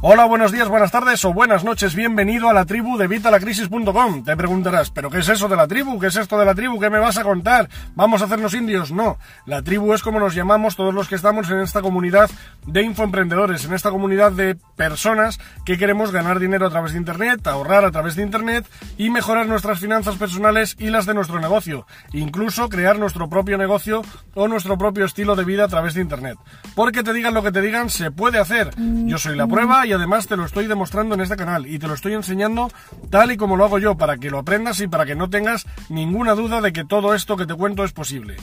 Hola, buenos días, buenas tardes o buenas noches. Bienvenido a la tribu de Vitalacrisis.com. Te preguntarás, ¿pero qué es eso de la tribu? ¿Qué es esto de la tribu? ¿Qué me vas a contar? ¿Vamos a hacernos indios? No. La tribu es como nos llamamos todos los que estamos en esta comunidad de infoemprendedores, en esta comunidad de personas que queremos ganar dinero a través de Internet, ahorrar a través de Internet y mejorar nuestras finanzas personales y las de nuestro negocio. Incluso crear nuestro propio negocio o nuestro propio estilo de vida a través de Internet. Porque te digan lo que te digan, se puede hacer. Yo soy la prueba y además te lo estoy demostrando en este canal y te lo estoy enseñando tal y como lo hago yo para que lo aprendas y para que no tengas ninguna duda de que todo esto que te cuento es posible.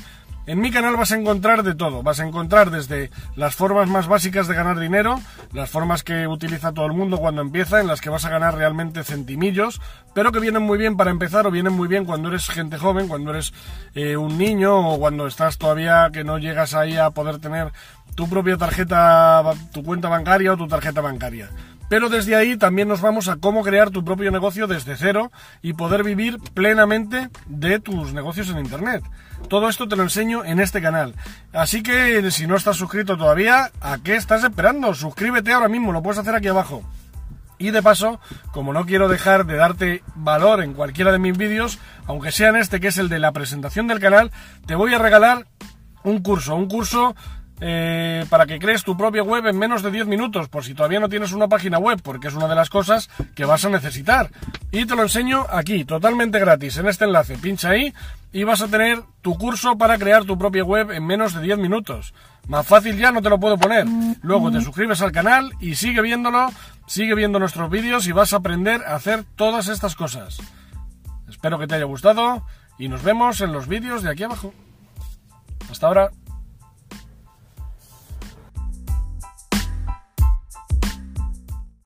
En mi canal vas a encontrar de todo, vas a encontrar desde las formas más básicas de ganar dinero, las formas que utiliza todo el mundo cuando empieza, en las que vas a ganar realmente centimillos, pero que vienen muy bien para empezar o vienen muy bien cuando eres gente joven, cuando eres eh, un niño o cuando estás todavía que no llegas ahí a poder tener tu propia tarjeta, tu cuenta bancaria o tu tarjeta bancaria. Pero desde ahí también nos vamos a cómo crear tu propio negocio desde cero y poder vivir plenamente de tus negocios en Internet. Todo esto te lo enseño en este canal. Así que si no estás suscrito todavía, ¿a qué estás esperando? Suscríbete ahora mismo, lo puedes hacer aquí abajo. Y de paso, como no quiero dejar de darte valor en cualquiera de mis vídeos, aunque sea en este que es el de la presentación del canal, te voy a regalar un curso, un curso eh, para que crees tu propia web en menos de 10 minutos, por si todavía no tienes una página web, porque es una de las cosas que vas a necesitar. Y te lo enseño aquí, totalmente gratis, en este enlace. Pincha ahí y vas a tener tu curso para crear tu propia web en menos de 10 minutos. Más fácil ya no te lo puedo poner. Luego te suscribes al canal y sigue viéndolo, sigue viendo nuestros vídeos y vas a aprender a hacer todas estas cosas. Espero que te haya gustado y nos vemos en los vídeos de aquí abajo. Hasta ahora.